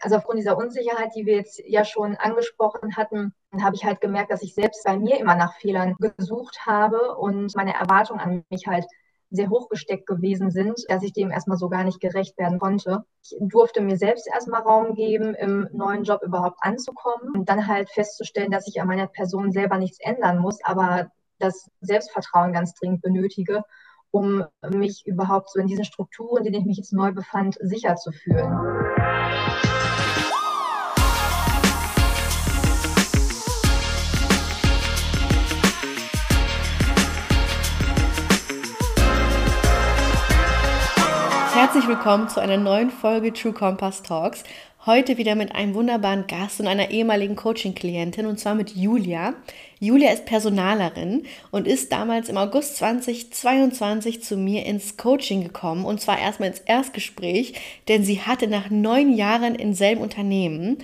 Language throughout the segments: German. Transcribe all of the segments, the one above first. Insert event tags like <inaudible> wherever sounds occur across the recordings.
Also aufgrund dieser Unsicherheit, die wir jetzt ja schon angesprochen hatten, habe ich halt gemerkt, dass ich selbst bei mir immer nach Fehlern gesucht habe und meine Erwartungen an mich halt sehr hochgesteckt gewesen sind, dass ich dem erstmal so gar nicht gerecht werden konnte. Ich durfte mir selbst erstmal Raum geben, im neuen Job überhaupt anzukommen und dann halt festzustellen, dass ich an meiner Person selber nichts ändern muss, aber das Selbstvertrauen ganz dringend benötige, um mich überhaupt so in diesen Strukturen, in denen ich mich jetzt neu befand, sicher zu fühlen. Herzlich willkommen zu einer neuen Folge True Compass Talks. Heute wieder mit einem wunderbaren Gast und einer ehemaligen Coaching-Klientin und zwar mit Julia. Julia ist Personalerin und ist damals im August 2022 zu mir ins Coaching gekommen und zwar erstmal ins Erstgespräch, denn sie hatte nach neun Jahren im selben Unternehmen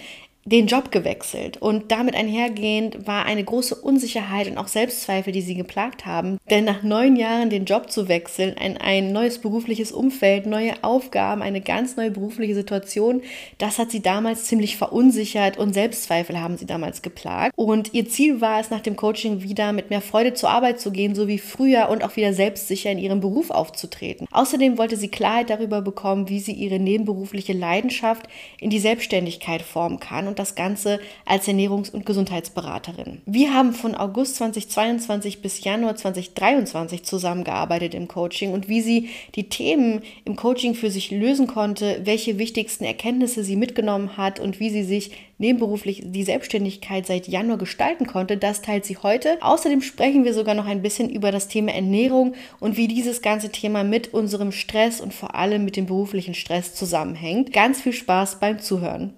den Job gewechselt und damit einhergehend war eine große Unsicherheit und auch Selbstzweifel, die sie geplagt haben. Denn nach neun Jahren den Job zu wechseln, in ein neues berufliches Umfeld, neue Aufgaben, eine ganz neue berufliche Situation, das hat sie damals ziemlich verunsichert und Selbstzweifel haben sie damals geplagt. Und ihr Ziel war es, nach dem Coaching wieder mit mehr Freude zur Arbeit zu gehen, so wie früher und auch wieder selbstsicher in ihrem Beruf aufzutreten. Außerdem wollte sie Klarheit darüber bekommen, wie sie ihre nebenberufliche Leidenschaft in die Selbstständigkeit formen kann das Ganze als Ernährungs- und Gesundheitsberaterin. Wir haben von August 2022 bis Januar 2023 zusammengearbeitet im Coaching und wie sie die Themen im Coaching für sich lösen konnte, welche wichtigsten Erkenntnisse sie mitgenommen hat und wie sie sich nebenberuflich die Selbstständigkeit seit Januar gestalten konnte, das teilt sie heute. Außerdem sprechen wir sogar noch ein bisschen über das Thema Ernährung und wie dieses ganze Thema mit unserem Stress und vor allem mit dem beruflichen Stress zusammenhängt. Ganz viel Spaß beim Zuhören.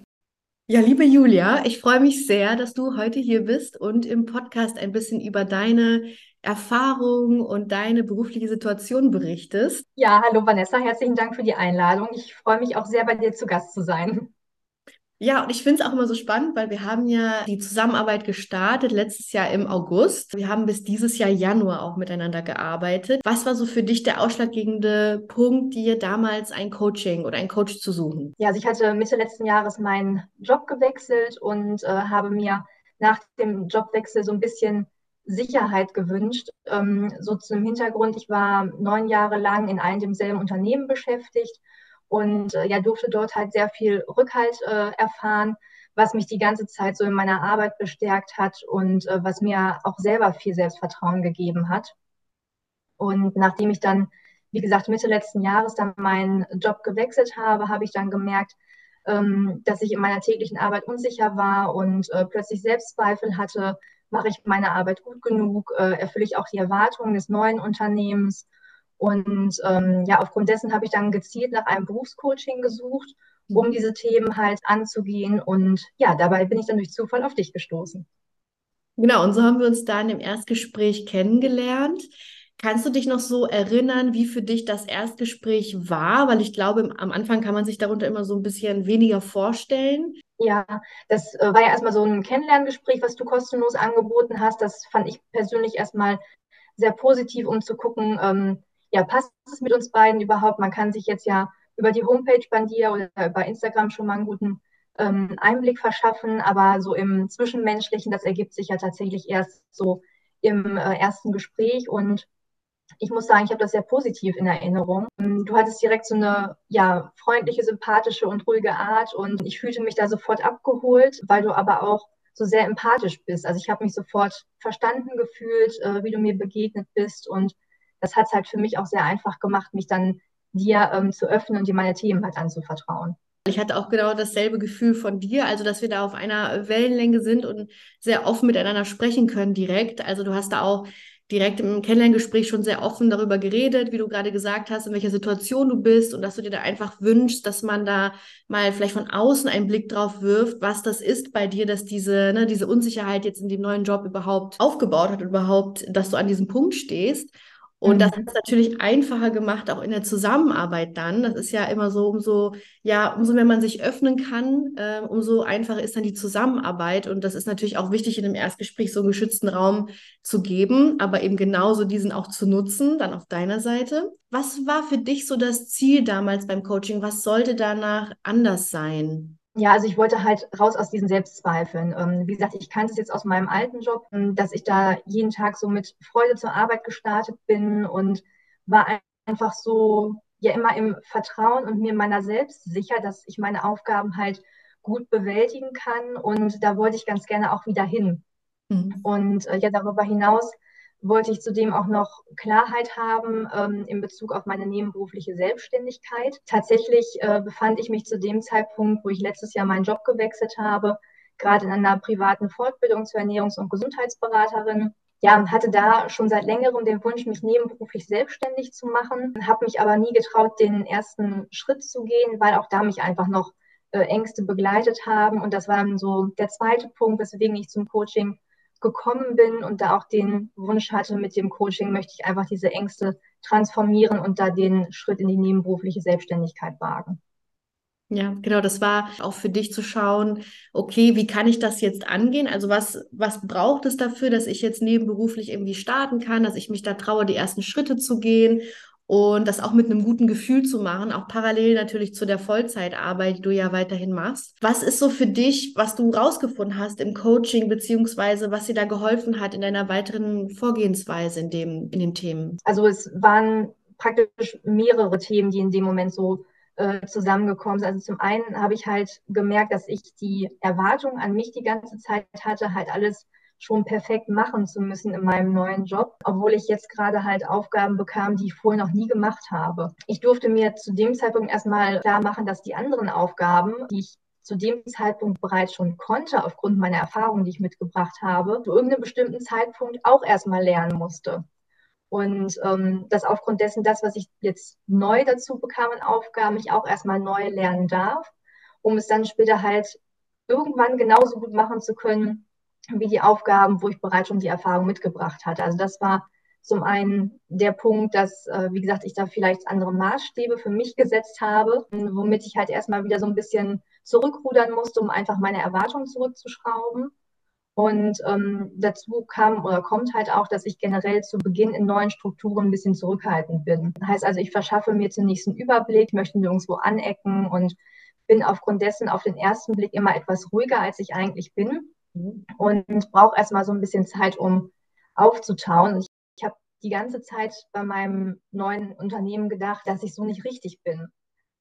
Ja, liebe Julia, ich freue mich sehr, dass du heute hier bist und im Podcast ein bisschen über deine Erfahrungen und deine berufliche Situation berichtest. Ja, hallo Vanessa, herzlichen Dank für die Einladung. Ich freue mich auch sehr, bei dir zu Gast zu sein. Ja, und ich finde es auch immer so spannend, weil wir haben ja die Zusammenarbeit gestartet letztes Jahr im August. Wir haben bis dieses Jahr Januar auch miteinander gearbeitet. Was war so für dich der ausschlaggebende Punkt, dir damals ein Coaching oder einen Coach zu suchen? Ja, also ich hatte Mitte letzten Jahres meinen Job gewechselt und äh, habe mir nach dem Jobwechsel so ein bisschen Sicherheit gewünscht. Ähm, so zum Hintergrund, ich war neun Jahre lang in einem demselben Unternehmen beschäftigt und äh, ja, durfte dort halt sehr viel Rückhalt äh, erfahren, was mich die ganze Zeit so in meiner Arbeit bestärkt hat und äh, was mir auch selber viel Selbstvertrauen gegeben hat. Und nachdem ich dann, wie gesagt, Mitte letzten Jahres dann meinen Job gewechselt habe, habe ich dann gemerkt, ähm, dass ich in meiner täglichen Arbeit unsicher war und äh, plötzlich Selbstzweifel hatte, mache ich meine Arbeit gut genug, äh, erfülle ich auch die Erwartungen des neuen Unternehmens und ähm, ja, aufgrund dessen habe ich dann gezielt nach einem Berufscoaching gesucht, um diese Themen halt anzugehen. Und ja, dabei bin ich dann durch Zufall auf dich gestoßen. Genau, und so haben wir uns dann im Erstgespräch kennengelernt. Kannst du dich noch so erinnern, wie für dich das Erstgespräch war? Weil ich glaube, am Anfang kann man sich darunter immer so ein bisschen weniger vorstellen. Ja, das äh, war ja erstmal so ein Kennenlerngespräch, was du kostenlos angeboten hast. Das fand ich persönlich erstmal sehr positiv, um zu gucken, ähm, ja, passt es mit uns beiden überhaupt? Man kann sich jetzt ja über die Homepage bei dir oder bei Instagram schon mal einen guten ähm, Einblick verschaffen, aber so im Zwischenmenschlichen, das ergibt sich ja tatsächlich erst so im äh, ersten Gespräch und ich muss sagen, ich habe das sehr positiv in Erinnerung. Du hattest direkt so eine ja, freundliche, sympathische und ruhige Art und ich fühlte mich da sofort abgeholt, weil du aber auch so sehr empathisch bist. Also ich habe mich sofort verstanden gefühlt, äh, wie du mir begegnet bist und das hat es halt für mich auch sehr einfach gemacht, mich dann dir ähm, zu öffnen und dir meine Themen halt anzuvertrauen. Ich hatte auch genau dasselbe Gefühl von dir, also dass wir da auf einer Wellenlänge sind und sehr offen miteinander sprechen können direkt. Also du hast da auch direkt im Kennenlerngespräch schon sehr offen darüber geredet, wie du gerade gesagt hast, in welcher Situation du bist und dass du dir da einfach wünschst, dass man da mal vielleicht von außen einen Blick drauf wirft, was das ist bei dir, dass diese, ne, diese Unsicherheit jetzt in dem neuen Job überhaupt aufgebaut hat, überhaupt, dass du an diesem Punkt stehst. Und mhm. das hat es natürlich einfacher gemacht, auch in der Zusammenarbeit dann. Das ist ja immer so, umso, ja, umso mehr man sich öffnen kann, äh, umso einfacher ist dann die Zusammenarbeit. Und das ist natürlich auch wichtig, in einem Erstgespräch so einen geschützten Raum zu geben, aber eben genauso diesen auch zu nutzen, dann auf deiner Seite. Was war für dich so das Ziel damals beim Coaching? Was sollte danach anders sein? Ja, also ich wollte halt raus aus diesen Selbstzweifeln. Ähm, wie gesagt, ich kannte es jetzt aus meinem alten Job, ähm, dass ich da jeden Tag so mit Freude zur Arbeit gestartet bin und war einfach so ja immer im Vertrauen und mir meiner selbst sicher, dass ich meine Aufgaben halt gut bewältigen kann. Und da wollte ich ganz gerne auch wieder hin. Mhm. Und äh, ja, darüber hinaus wollte ich zudem auch noch Klarheit haben ähm, in Bezug auf meine nebenberufliche Selbstständigkeit. Tatsächlich äh, befand ich mich zu dem Zeitpunkt, wo ich letztes Jahr meinen Job gewechselt habe, gerade in einer privaten Fortbildung zur Ernährungs- und Gesundheitsberaterin. Ja, hatte da schon seit längerem den Wunsch, mich nebenberuflich selbstständig zu machen, habe mich aber nie getraut, den ersten Schritt zu gehen, weil auch da mich einfach noch äh, Ängste begleitet haben. Und das war dann so der zweite Punkt, weswegen ich zum Coaching gekommen bin und da auch den Wunsch hatte, mit dem Coaching möchte ich einfach diese Ängste transformieren und da den Schritt in die nebenberufliche Selbstständigkeit wagen. Ja, genau, das war auch für dich zu schauen, okay, wie kann ich das jetzt angehen? Also was, was braucht es dafür, dass ich jetzt nebenberuflich irgendwie starten kann, dass ich mich da traue, die ersten Schritte zu gehen und das auch mit einem guten Gefühl zu machen, auch parallel natürlich zu der Vollzeitarbeit, die du ja weiterhin machst. Was ist so für dich, was du rausgefunden hast im Coaching, beziehungsweise was dir da geholfen hat in deiner weiteren Vorgehensweise in dem, in den Themen? Also es waren praktisch mehrere Themen, die in dem Moment so äh, zusammengekommen sind. Also zum einen habe ich halt gemerkt, dass ich die Erwartung an mich die ganze Zeit hatte, halt alles schon perfekt machen zu müssen in meinem neuen Job, obwohl ich jetzt gerade halt Aufgaben bekam, die ich vorher noch nie gemacht habe. Ich durfte mir zu dem Zeitpunkt erstmal klar machen, dass die anderen Aufgaben, die ich zu dem Zeitpunkt bereits schon konnte, aufgrund meiner Erfahrungen, die ich mitgebracht habe, zu irgendeinem bestimmten Zeitpunkt auch erstmal lernen musste. Und ähm, dass aufgrund dessen, das, was ich jetzt neu dazu bekam an Aufgaben, ich auch erstmal neu lernen darf, um es dann später halt irgendwann genauso gut machen zu können, wie die Aufgaben, wo ich bereits schon die Erfahrung mitgebracht hatte. Also das war zum einen der Punkt, dass, äh, wie gesagt, ich da vielleicht andere Maßstäbe für mich gesetzt habe, womit ich halt erstmal wieder so ein bisschen zurückrudern musste, um einfach meine Erwartungen zurückzuschrauben. Und ähm, dazu kam oder kommt halt auch, dass ich generell zu Beginn in neuen Strukturen ein bisschen zurückhaltend bin. Das heißt also, ich verschaffe mir zunächst einen Überblick, möchte nirgendwo anecken und bin aufgrund dessen auf den ersten Blick immer etwas ruhiger, als ich eigentlich bin und brauche erstmal so ein bisschen Zeit, um aufzutauen. Ich, ich habe die ganze Zeit bei meinem neuen Unternehmen gedacht, dass ich so nicht richtig bin.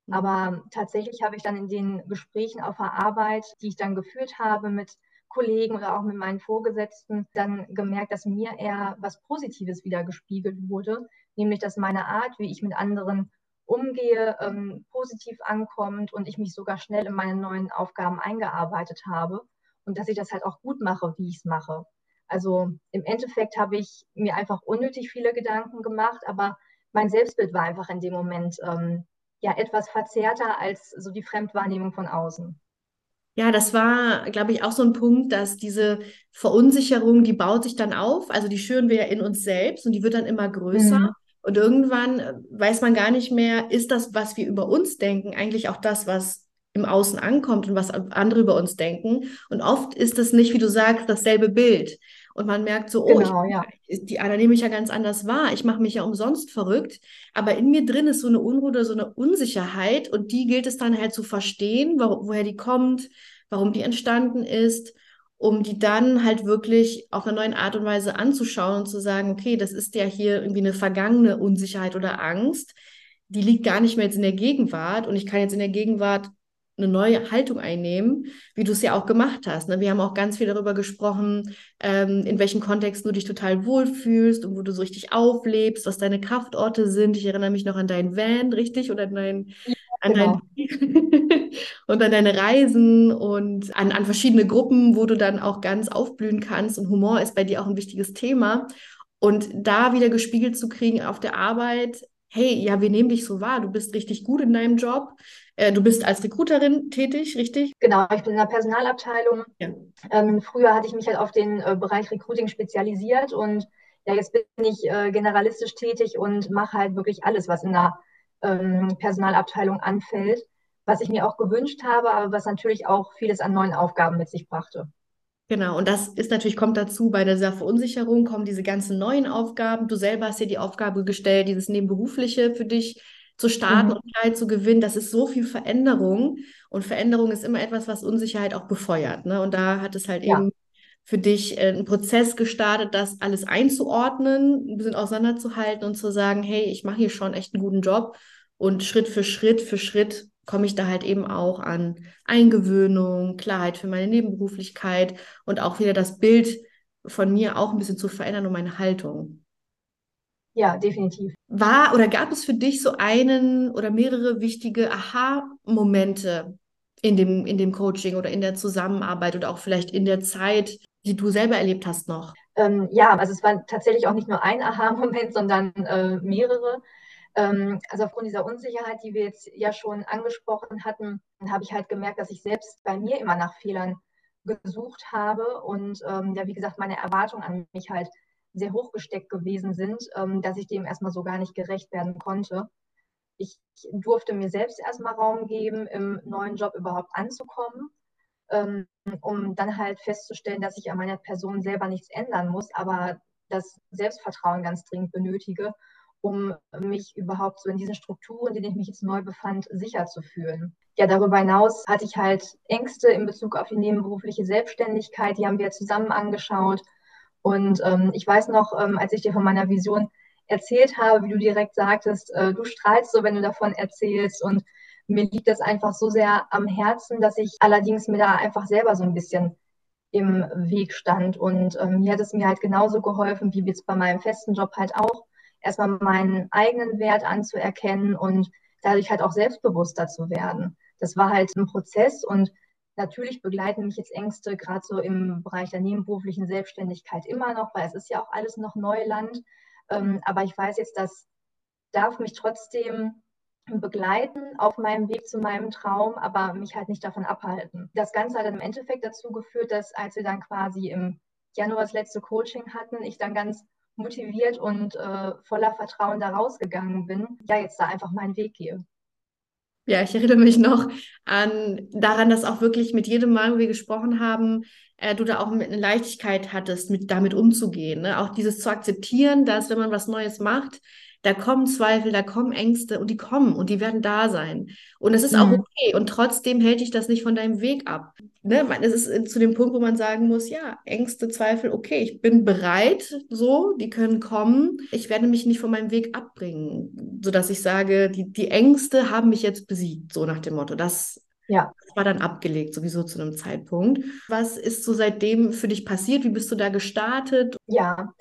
Mhm. Aber tatsächlich habe ich dann in den Gesprächen auf der Arbeit, die ich dann geführt habe mit Kollegen oder auch mit meinen Vorgesetzten, dann gemerkt, dass mir eher was Positives wieder gespiegelt wurde, nämlich dass meine Art, wie ich mit anderen umgehe, ähm, positiv ankommt und ich mich sogar schnell in meine neuen Aufgaben eingearbeitet habe und dass ich das halt auch gut mache, wie ich es mache. Also im Endeffekt habe ich mir einfach unnötig viele Gedanken gemacht, aber mein Selbstbild war einfach in dem Moment ähm, ja etwas verzerrter als so die Fremdwahrnehmung von außen. Ja, das war, glaube ich, auch so ein Punkt, dass diese Verunsicherung, die baut sich dann auf. Also die schüren wir ja in uns selbst und die wird dann immer größer. Mhm. Und irgendwann äh, weiß man gar nicht mehr, ist das, was wir über uns denken, eigentlich auch das, was im Außen ankommt und was andere über uns denken. Und oft ist das nicht, wie du sagst, dasselbe Bild. Und man merkt so, oh, genau, ich, ja. die Anna nehme ich ja ganz anders wahr. Ich mache mich ja umsonst verrückt. Aber in mir drin ist so eine Unruhe oder so eine Unsicherheit. Und die gilt es dann halt zu verstehen, wo, woher die kommt, warum die entstanden ist, um die dann halt wirklich auf eine neue Art und Weise anzuschauen und zu sagen, okay, das ist ja hier irgendwie eine vergangene Unsicherheit oder Angst. Die liegt gar nicht mehr jetzt in der Gegenwart. Und ich kann jetzt in der Gegenwart eine neue Haltung einnehmen, wie du es ja auch gemacht hast. Ne? Wir haben auch ganz viel darüber gesprochen, ähm, in welchen Kontexten du dich total wohlfühlst und wo du so richtig auflebst, was deine Kraftorte sind. Ich erinnere mich noch an deinen Van, richtig? Oder an dein, ja, an genau. dein <laughs> und an deine Reisen und an, an verschiedene Gruppen, wo du dann auch ganz aufblühen kannst. Und Humor ist bei dir auch ein wichtiges Thema. Und da wieder gespiegelt zu kriegen auf der Arbeit, hey, ja, wir nehmen dich so wahr, du bist richtig gut in deinem Job. Äh, du bist als Recruiterin tätig, richtig? Genau, ich bin in der Personalabteilung. Ja. Ähm, früher hatte ich mich halt auf den äh, Bereich Recruiting spezialisiert und ja, jetzt bin ich äh, generalistisch tätig und mache halt wirklich alles, was in der ähm, Personalabteilung anfällt, was ich mir auch gewünscht habe, aber was natürlich auch vieles an neuen Aufgaben mit sich brachte. Genau, und das ist natürlich, kommt dazu, bei dieser Verunsicherung kommen diese ganzen neuen Aufgaben. Du selber hast dir die Aufgabe gestellt, dieses Nebenberufliche für dich zu starten mhm. und Klarheit zu gewinnen. Das ist so viel Veränderung und Veränderung ist immer etwas, was Unsicherheit auch befeuert. Ne? Und da hat es halt ja. eben für dich äh, einen Prozess gestartet, das alles einzuordnen, ein bisschen auseinanderzuhalten und zu sagen, hey, ich mache hier schon echt einen guten Job und Schritt für Schritt für Schritt komme ich da halt eben auch an Eingewöhnung, Klarheit für meine Nebenberuflichkeit und auch wieder das Bild von mir auch ein bisschen zu verändern und meine Haltung. Ja, definitiv. War oder gab es für dich so einen oder mehrere wichtige Aha-Momente in dem, in dem Coaching oder in der Zusammenarbeit oder auch vielleicht in der Zeit, die du selber erlebt hast noch? Ähm, ja, also es war tatsächlich auch nicht nur ein Aha-Moment, sondern äh, mehrere. Ähm, also aufgrund dieser Unsicherheit, die wir jetzt ja schon angesprochen hatten, habe ich halt gemerkt, dass ich selbst bei mir immer nach Fehlern gesucht habe und ähm, ja, wie gesagt, meine Erwartungen an mich halt sehr hoch gesteckt gewesen sind, ähm, dass ich dem erstmal so gar nicht gerecht werden konnte. Ich durfte mir selbst erstmal Raum geben, im neuen Job überhaupt anzukommen ähm, um dann halt festzustellen, dass ich an meiner Person selber nichts ändern muss, aber das Selbstvertrauen ganz dringend benötige, um mich überhaupt so in diesen Strukturen, in denen ich mich jetzt neu befand, sicher zu fühlen. Ja, darüber hinaus hatte ich halt Ängste in Bezug auf die nebenberufliche Selbstständigkeit, die haben wir zusammen angeschaut. Und ähm, ich weiß noch, ähm, als ich dir von meiner Vision erzählt habe, wie du direkt sagtest, äh, du strahlst so, wenn du davon erzählst und mir liegt das einfach so sehr am Herzen, dass ich allerdings mir da einfach selber so ein bisschen im Weg stand. Und ähm, mir hat es mir halt genauso geholfen, wie jetzt bei meinem festen Job halt auch, erstmal meinen eigenen Wert anzuerkennen und dadurch halt auch selbstbewusster zu werden. Das war halt ein Prozess und natürlich begleiten mich jetzt Ängste gerade so im Bereich der nebenberuflichen Selbstständigkeit immer noch, weil es ist ja auch alles noch Neuland. Ähm, aber ich weiß jetzt, das darf mich trotzdem begleiten auf meinem Weg zu meinem Traum, aber mich halt nicht davon abhalten. Das Ganze hat im Endeffekt dazu geführt, dass als wir dann quasi im Januar das letzte Coaching hatten, ich dann ganz motiviert und äh, voller Vertrauen da rausgegangen bin, ja, jetzt da einfach meinen Weg gehe. Ja, ich erinnere mich noch an daran, dass auch wirklich mit jedem Mal, wo wir gesprochen haben, äh, du da auch mit einer Leichtigkeit hattest, mit damit umzugehen. Ne? Auch dieses zu akzeptieren, dass wenn man was Neues macht, da kommen Zweifel, da kommen Ängste und die kommen und die werden da sein. Und es ist mhm. auch okay. Und trotzdem hält dich das nicht von deinem Weg ab. Ne? Es ist zu dem Punkt, wo man sagen muss, ja, Ängste, Zweifel, okay, ich bin bereit, so, die können kommen. Ich werde mich nicht von meinem Weg abbringen, sodass ich sage, die, die Ängste haben mich jetzt besiegt, so nach dem Motto. Das ja. Das war dann abgelegt, sowieso zu einem Zeitpunkt. Was ist so seitdem für dich passiert? Wie bist du da gestartet? Ja,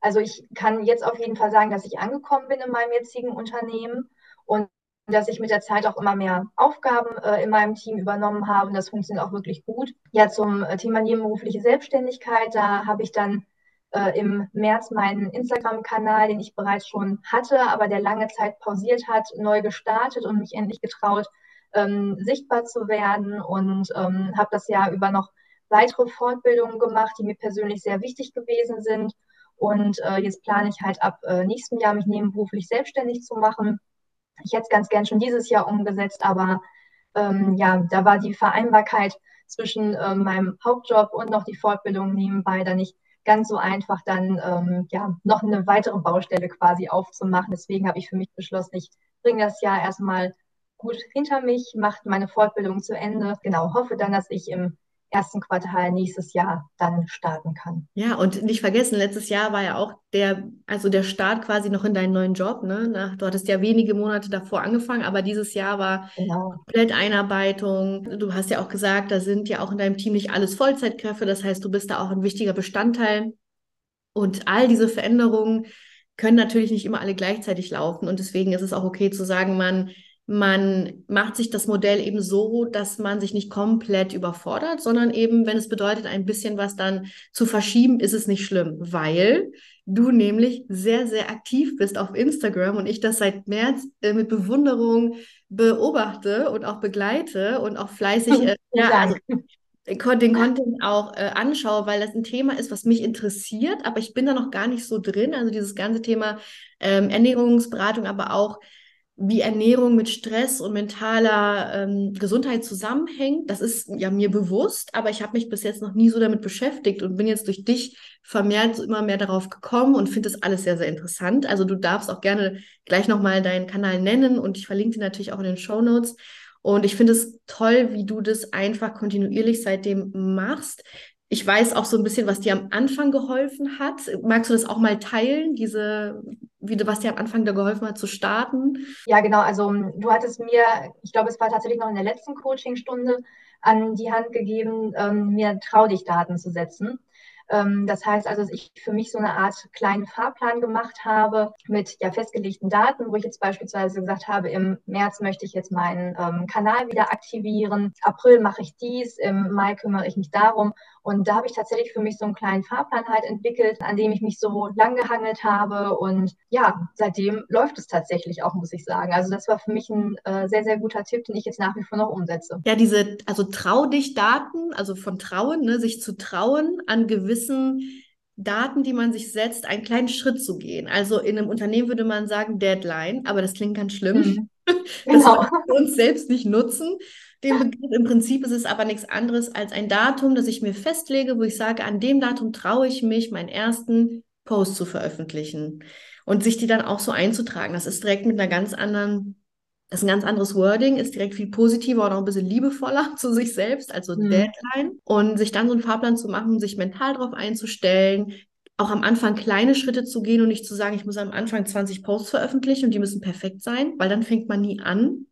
also ich kann jetzt auf jeden Fall sagen, dass ich angekommen bin in meinem jetzigen Unternehmen und dass ich mit der Zeit auch immer mehr Aufgaben äh, in meinem Team übernommen habe. Und das funktioniert auch wirklich gut. Ja, zum äh, Thema nebenberufliche Selbstständigkeit, da habe ich dann äh, im März meinen Instagram-Kanal, den ich bereits schon hatte, aber der lange Zeit pausiert hat, neu gestartet und mich endlich getraut, ähm, sichtbar zu werden und ähm, habe das Jahr über noch weitere Fortbildungen gemacht, die mir persönlich sehr wichtig gewesen sind und äh, jetzt plane ich halt ab äh, nächstem Jahr, mich nebenberuflich selbstständig zu machen. Ich hätte es ganz gern schon dieses Jahr umgesetzt, aber ähm, ja, da war die Vereinbarkeit zwischen äh, meinem Hauptjob und noch die Fortbildung nebenbei dann nicht ganz so einfach, dann ähm, ja noch eine weitere Baustelle quasi aufzumachen. Deswegen habe ich für mich beschlossen, ich bringe das Jahr erstmal gut hinter mich, mache meine Fortbildung zu Ende. Genau, hoffe dann, dass ich im ersten Quartal nächstes Jahr dann starten kann. Ja, und nicht vergessen, letztes Jahr war ja auch der, also der Start quasi noch in deinen neuen Job. Ne? Du hattest ja wenige Monate davor angefangen, aber dieses Jahr war genau. komplett Einarbeitung. Du hast ja auch gesagt, da sind ja auch in deinem Team nicht alles Vollzeitkräfte. Das heißt, du bist da auch ein wichtiger Bestandteil. Und all diese Veränderungen können natürlich nicht immer alle gleichzeitig laufen. Und deswegen ist es auch okay zu sagen, man man macht sich das Modell eben so, dass man sich nicht komplett überfordert, sondern eben, wenn es bedeutet, ein bisschen was dann zu verschieben, ist es nicht schlimm, weil du nämlich sehr, sehr aktiv bist auf Instagram und ich das seit März äh, mit Bewunderung beobachte und auch begleite und auch fleißig äh, <laughs> ja, also, den Content auch äh, anschaue, weil das ein Thema ist, was mich interessiert, aber ich bin da noch gar nicht so drin. Also dieses ganze Thema ähm, Ernährungsberatung, aber auch wie Ernährung mit Stress und mentaler ähm, Gesundheit zusammenhängt. Das ist ja mir bewusst, aber ich habe mich bis jetzt noch nie so damit beschäftigt und bin jetzt durch dich vermehrt immer mehr darauf gekommen und finde das alles sehr, sehr interessant. Also du darfst auch gerne gleich nochmal deinen Kanal nennen und ich verlinke dir natürlich auch in den Show Notes. Und ich finde es toll, wie du das einfach kontinuierlich seitdem machst. Ich weiß auch so ein bisschen, was dir am Anfang geholfen hat. Magst du das auch mal teilen, diese, wie du, was dir am Anfang da geholfen hat zu starten? Ja, genau. Also du hattest mir, ich glaube, es war tatsächlich noch in der letzten Coachingstunde an die Hand gegeben, ähm, mir Trau dich Daten zu setzen. Ähm, das heißt also, dass ich für mich so eine Art kleinen Fahrplan gemacht habe mit ja festgelegten Daten, wo ich jetzt beispielsweise gesagt habe, im März möchte ich jetzt meinen ähm, Kanal wieder aktivieren, April mache ich dies, im Mai kümmere ich mich darum. Und da habe ich tatsächlich für mich so einen kleinen Fahrplan halt entwickelt, an dem ich mich so lang gehangelt habe. Und ja, seitdem läuft es tatsächlich auch, muss ich sagen. Also das war für mich ein äh, sehr, sehr guter Tipp, den ich jetzt nach wie vor noch umsetze. Ja, diese, also trau dich Daten, also von Trauen, ne, sich zu trauen, an gewissen Daten, die man sich setzt, einen kleinen Schritt zu gehen. Also in einem Unternehmen würde man sagen Deadline, aber das klingt ganz schlimm. Mhm. <laughs> Das genau. wir uns selbst nicht nutzen. Den Begriff im Prinzip ist es aber nichts anderes als ein Datum, das ich mir festlege, wo ich sage, an dem Datum traue ich mich, meinen ersten Post zu veröffentlichen und sich die dann auch so einzutragen. Das ist direkt mit einer ganz anderen das ist ein ganz anderes Wording, ist direkt viel positiver und auch ein bisschen liebevoller <laughs> zu sich selbst, also mhm. Deadline. Und sich dann so einen Fahrplan zu machen, sich mental darauf einzustellen, auch am Anfang kleine Schritte zu gehen und nicht zu sagen, ich muss am Anfang 20 Posts veröffentlichen und die müssen perfekt sein, weil dann fängt man nie an.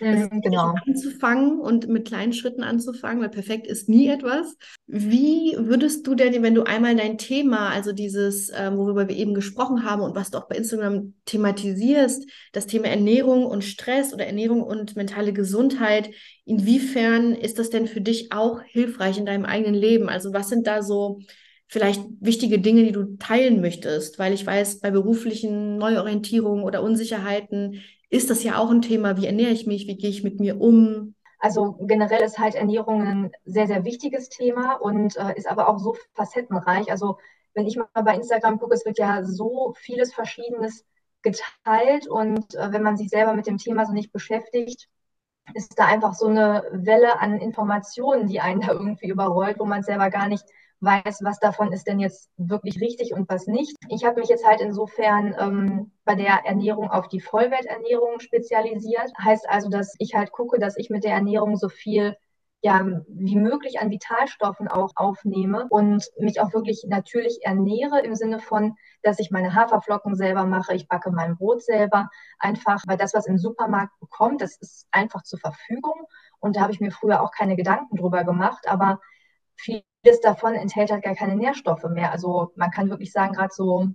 Mhm, genau. Anzufangen und mit kleinen Schritten anzufangen, weil perfekt ist nie etwas. Wie würdest du denn, wenn du einmal dein Thema, also dieses, ähm, worüber wir eben gesprochen haben und was du auch bei Instagram thematisierst, das Thema Ernährung und Stress oder Ernährung und mentale Gesundheit, inwiefern ist das denn für dich auch hilfreich in deinem eigenen Leben? Also was sind da so vielleicht wichtige Dinge, die du teilen möchtest, weil ich weiß, bei beruflichen Neuorientierungen oder Unsicherheiten ist das ja auch ein Thema. Wie ernähre ich mich? Wie gehe ich mit mir um? Also generell ist halt Ernährung ein sehr, sehr wichtiges Thema und äh, ist aber auch so facettenreich. Also wenn ich mal bei Instagram gucke, es wird ja so vieles Verschiedenes geteilt und äh, wenn man sich selber mit dem Thema so nicht beschäftigt, ist da einfach so eine Welle an Informationen, die einen da irgendwie überrollt, wo man selber gar nicht weiß, was davon ist denn jetzt wirklich richtig und was nicht. Ich habe mich jetzt halt insofern ähm, bei der Ernährung auf die Vollwerternährung spezialisiert. Heißt also, dass ich halt gucke, dass ich mit der Ernährung so viel ja, wie möglich an Vitalstoffen auch aufnehme und mich auch wirklich natürlich ernähre im Sinne von, dass ich meine Haferflocken selber mache, ich backe mein Brot selber, einfach, weil das, was im Supermarkt bekommt, das ist einfach zur Verfügung und da habe ich mir früher auch keine Gedanken drüber gemacht, aber vieles davon enthält halt gar keine Nährstoffe mehr. Also man kann wirklich sagen, gerade so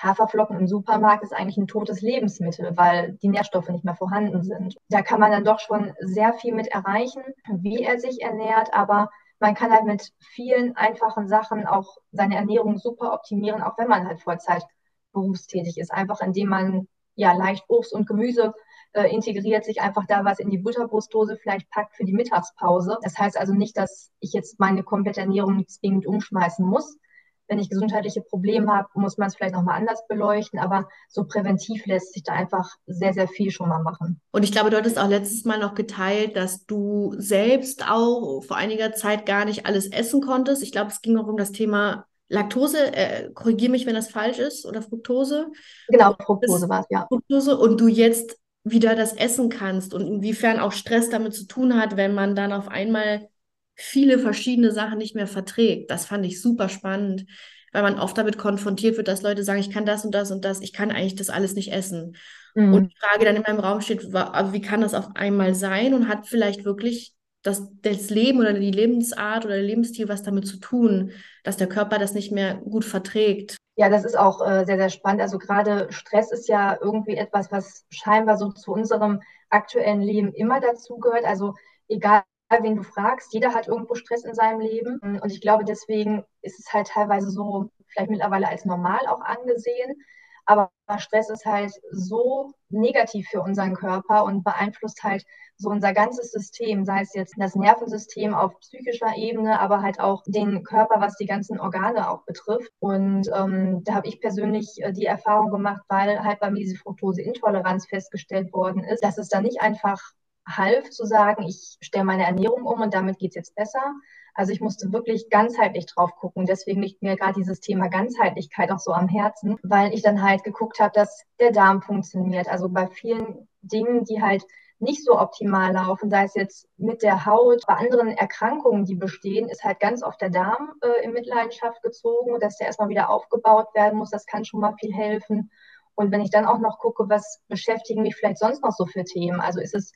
Haferflocken im Supermarkt ist eigentlich ein totes Lebensmittel, weil die Nährstoffe nicht mehr vorhanden sind. Da kann man dann doch schon sehr viel mit erreichen, wie er sich ernährt, aber man kann halt mit vielen einfachen Sachen auch seine Ernährung super optimieren, auch wenn man halt Vollzeit berufstätig ist. Einfach indem man ja leicht Obst und Gemüse äh, integriert, sich einfach da was in die Butterbrustdose vielleicht packt für die Mittagspause. Das heißt also nicht, dass ich jetzt meine komplette Ernährung zwingend umschmeißen muss. Wenn ich gesundheitliche Probleme habe, muss man es vielleicht nochmal anders beleuchten, aber so präventiv lässt sich da einfach sehr, sehr viel schon mal machen. Und ich glaube, du hattest auch letztes Mal noch geteilt, dass du selbst auch vor einiger Zeit gar nicht alles essen konntest. Ich glaube, es ging auch um das Thema Laktose, äh, korrigiere mich, wenn das falsch ist, oder Fructose. Genau, Fructose war es, ja. Fructose und du jetzt wieder das essen kannst und inwiefern auch Stress damit zu tun hat, wenn man dann auf einmal viele verschiedene Sachen nicht mehr verträgt. Das fand ich super spannend, weil man oft damit konfrontiert wird, dass Leute sagen, ich kann das und das und das, ich kann eigentlich das alles nicht essen. Mhm. Und die Frage dann in meinem Raum steht, wie kann das auf einmal sein und hat vielleicht wirklich das, das Leben oder die Lebensart oder der Lebensstil was damit zu tun, dass der Körper das nicht mehr gut verträgt. Ja, das ist auch äh, sehr, sehr spannend. Also gerade Stress ist ja irgendwie etwas, was scheinbar so zu unserem aktuellen Leben immer dazugehört. Also egal, wen du fragst, jeder hat irgendwo Stress in seinem Leben. Und ich glaube, deswegen ist es halt teilweise so vielleicht mittlerweile als normal auch angesehen. Aber Stress ist halt so negativ für unseren Körper und beeinflusst halt so unser ganzes System, sei es jetzt das Nervensystem auf psychischer Ebene, aber halt auch den Körper, was die ganzen Organe auch betrifft. Und ähm, da habe ich persönlich äh, die Erfahrung gemacht, weil halt bei mir diese Fructoseintoleranz festgestellt worden ist, dass es da nicht einfach half zu sagen, ich stelle meine Ernährung um und damit geht es jetzt besser. Also ich musste wirklich ganzheitlich drauf gucken. Deswegen liegt mir gerade dieses Thema Ganzheitlichkeit auch so am Herzen, weil ich dann halt geguckt habe, dass der Darm funktioniert. Also bei vielen Dingen, die halt nicht so optimal laufen, sei es jetzt mit der Haut, bei anderen Erkrankungen, die bestehen, ist halt ganz oft der Darm äh, in Mitleidenschaft gezogen, dass der erstmal wieder aufgebaut werden muss. Das kann schon mal viel helfen. Und wenn ich dann auch noch gucke, was beschäftigen mich vielleicht sonst noch so für Themen? Also ist es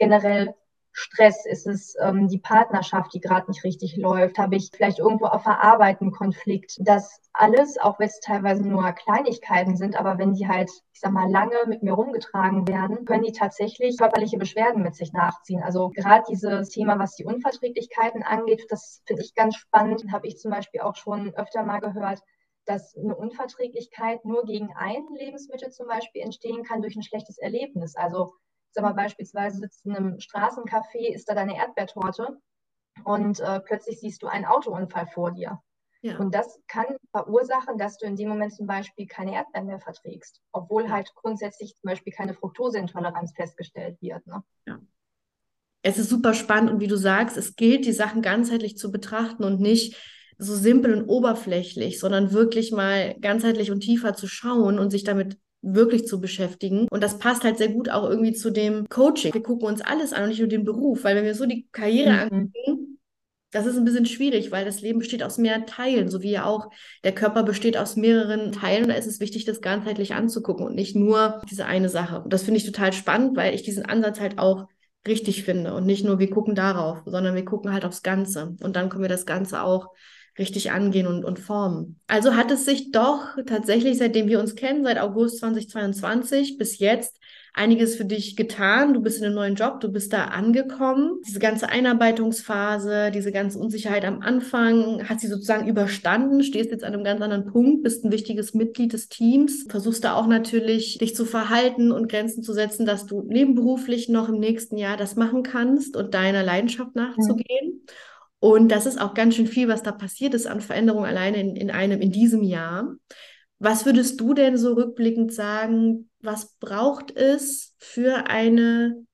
generell Stress? Ist es ähm, die Partnerschaft, die gerade nicht richtig läuft? Habe ich vielleicht irgendwo auf der Arbeit einen Konflikt? Das alles, auch wenn es teilweise nur Kleinigkeiten sind, aber wenn die halt, ich sag mal, lange mit mir rumgetragen werden, können die tatsächlich körperliche Beschwerden mit sich nachziehen. Also gerade dieses Thema, was die Unverträglichkeiten angeht, das finde ich ganz spannend. Habe ich zum Beispiel auch schon öfter mal gehört, dass eine Unverträglichkeit nur gegen ein Lebensmittel zum Beispiel entstehen kann durch ein schlechtes Erlebnis. Also sag mal, beispielsweise sitzt in einem Straßencafé, ist da deine Erdbeertorte und äh, plötzlich siehst du einen Autounfall vor dir. Ja. Und das kann verursachen, dass du in dem Moment zum Beispiel keine Erdbeeren mehr verträgst, obwohl halt grundsätzlich zum Beispiel keine Fructoseintoleranz festgestellt wird. Ne? Ja. Es ist super spannend und wie du sagst, es gilt, die Sachen ganzheitlich zu betrachten und nicht so simpel und oberflächlich, sondern wirklich mal ganzheitlich und tiefer zu schauen und sich damit wirklich zu beschäftigen. Und das passt halt sehr gut auch irgendwie zu dem Coaching. Wir gucken uns alles an und nicht nur den Beruf, weil wenn wir so die Karriere mhm. angucken, das ist ein bisschen schwierig, weil das Leben besteht aus mehreren Teilen, so wie ja auch der Körper besteht aus mehreren Teilen. Und da ist es wichtig, das ganzheitlich anzugucken und nicht nur diese eine Sache. Und das finde ich total spannend, weil ich diesen Ansatz halt auch richtig finde und nicht nur wir gucken darauf, sondern wir gucken halt aufs Ganze. Und dann können wir das Ganze auch richtig angehen und, und formen. Also hat es sich doch tatsächlich, seitdem wir uns kennen, seit August 2022 bis jetzt, einiges für dich getan. Du bist in einem neuen Job, du bist da angekommen. Diese ganze Einarbeitungsphase, diese ganze Unsicherheit am Anfang, hat sie sozusagen überstanden, stehst jetzt an einem ganz anderen Punkt, bist ein wichtiges Mitglied des Teams, versuchst da auch natürlich dich zu verhalten und Grenzen zu setzen, dass du nebenberuflich noch im nächsten Jahr das machen kannst und deiner Leidenschaft nachzugehen. Mhm. Und das ist auch ganz schön viel, was da passiert ist an Veränderungen alleine in, in einem, in diesem Jahr. Was würdest du denn so rückblickend sagen, was braucht es für eine,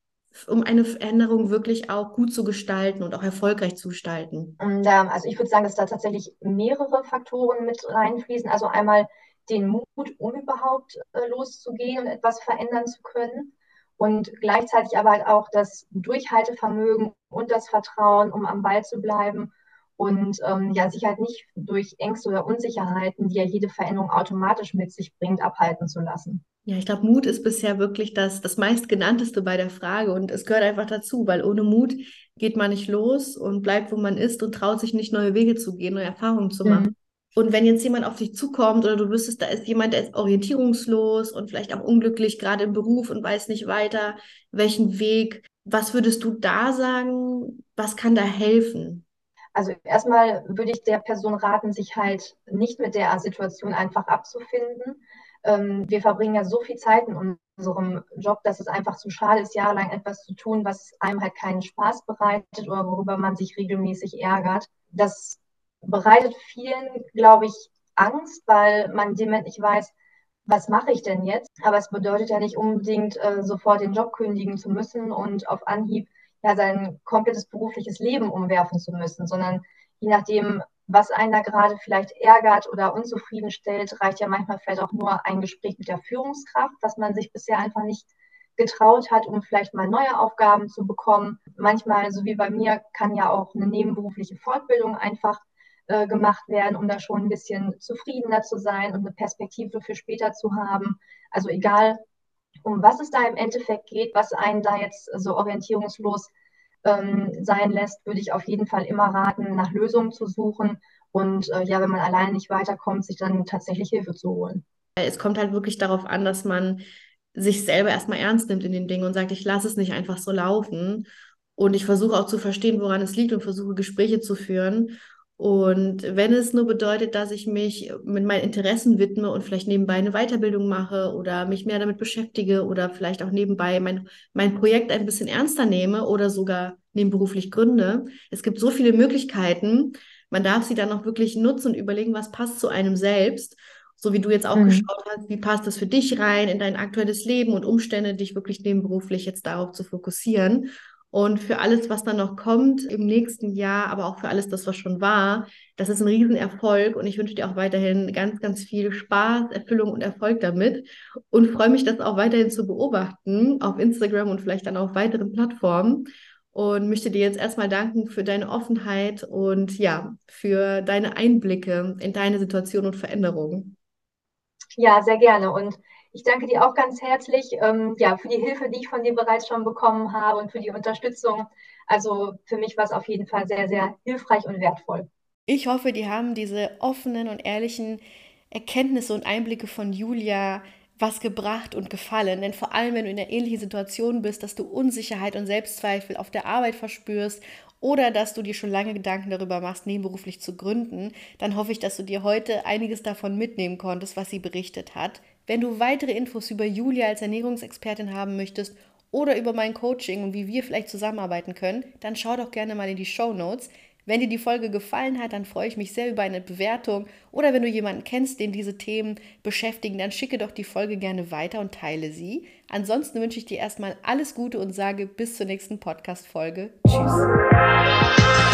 um eine Veränderung wirklich auch gut zu gestalten und auch erfolgreich zu gestalten? Also ich würde sagen, dass da tatsächlich mehrere Faktoren mit reinfließen. Also einmal den Mut, um überhaupt äh, loszugehen und etwas verändern zu können und gleichzeitig aber halt auch das Durchhaltevermögen und das Vertrauen, um am Ball zu bleiben und ähm, ja, sich halt nicht durch Ängste oder Unsicherheiten, die ja jede Veränderung automatisch mit sich bringt, abhalten zu lassen. Ja, ich glaube, Mut ist bisher wirklich das, das meistgenannteste bei der Frage und es gehört einfach dazu, weil ohne Mut geht man nicht los und bleibt, wo man ist und traut sich nicht, neue Wege zu gehen, neue Erfahrungen zu machen. Mhm. Und wenn jetzt jemand auf dich zukommt oder du wüsstest, da ist jemand, der ist orientierungslos und vielleicht auch unglücklich, gerade im Beruf und weiß nicht weiter, welchen Weg, was würdest du da sagen? Was kann da helfen? Also erstmal würde ich der Person raten, sich halt nicht mit der Situation einfach abzufinden. Ähm, wir verbringen ja so viel Zeit in unserem Job, dass es einfach zu schade ist, jahrelang etwas zu tun, was einem halt keinen Spaß bereitet oder worüber man sich regelmäßig ärgert. Das bereitet vielen, glaube ich, Angst, weil man dem nicht weiß, was mache ich denn jetzt? Aber es bedeutet ja nicht unbedingt, äh, sofort den Job kündigen zu müssen und auf Anhieb ja sein komplettes berufliches Leben umwerfen zu müssen, sondern je nachdem, was einen da gerade vielleicht ärgert oder unzufrieden stellt, reicht ja manchmal vielleicht auch nur ein Gespräch mit der Führungskraft, was man sich bisher einfach nicht getraut hat, um vielleicht mal neue Aufgaben zu bekommen. Manchmal, so wie bei mir, kann ja auch eine nebenberufliche Fortbildung einfach äh, gemacht werden, um da schon ein bisschen zufriedener zu sein und eine Perspektive für später zu haben. Also egal, um was es da im Endeffekt geht, was einen da jetzt so orientierungslos ähm, sein lässt, würde ich auf jeden Fall immer raten, nach Lösungen zu suchen und äh, ja, wenn man alleine nicht weiterkommt, sich dann tatsächlich Hilfe zu holen. Es kommt halt wirklich darauf an, dass man sich selber erstmal ernst nimmt in den Dingen und sagt, ich lasse es nicht einfach so laufen. Und ich versuche auch zu verstehen, woran es liegt und versuche Gespräche zu führen Und wenn es nur bedeutet, dass ich mich mit meinen Interessen widme und vielleicht nebenbei eine Weiterbildung mache oder mich mehr damit beschäftige oder vielleicht auch nebenbei mein, mein Projekt ein bisschen ernster nehme oder sogar nebenberuflich gründe. Es gibt so viele Möglichkeiten. Man darf sie dann auch wirklich nutzen und überlegen, was passt zu einem selbst. So wie du jetzt auch mhm. geschaut hast, wie passt das für dich rein in dein aktuelles Leben und Umstände, dich wirklich nebenberuflich jetzt darauf zu fokussieren. Und für alles, was dann noch kommt im nächsten Jahr, aber auch für alles, das, was schon war, das ist ein Riesenerfolg. Und ich wünsche dir auch weiterhin ganz, ganz viel Spaß, Erfüllung und Erfolg damit. Und freue mich, das auch weiterhin zu beobachten auf Instagram und vielleicht dann auf weiteren Plattformen. Und möchte dir jetzt erstmal danken für deine Offenheit und ja, für deine Einblicke in deine Situation und Veränderungen. Ja, sehr gerne. Und ich danke dir auch ganz herzlich ähm, ja, für die Hilfe, die ich von dir bereits schon bekommen habe und für die Unterstützung. Also für mich war es auf jeden Fall sehr, sehr hilfreich und wertvoll. Ich hoffe, die haben diese offenen und ehrlichen Erkenntnisse und Einblicke von Julia was gebracht und gefallen. Denn vor allem, wenn du in einer ähnlichen Situation bist, dass du Unsicherheit und Selbstzweifel auf der Arbeit verspürst oder dass du dir schon lange Gedanken darüber machst, nebenberuflich zu gründen, dann hoffe ich, dass du dir heute einiges davon mitnehmen konntest, was sie berichtet hat. Wenn du weitere Infos über Julia als Ernährungsexpertin haben möchtest oder über mein Coaching und wie wir vielleicht zusammenarbeiten können, dann schau doch gerne mal in die Show Notes. Wenn dir die Folge gefallen hat, dann freue ich mich sehr über eine Bewertung oder wenn du jemanden kennst, den diese Themen beschäftigen, dann schicke doch die Folge gerne weiter und teile sie. Ansonsten wünsche ich dir erstmal alles Gute und sage bis zur nächsten Podcast-Folge. Tschüss.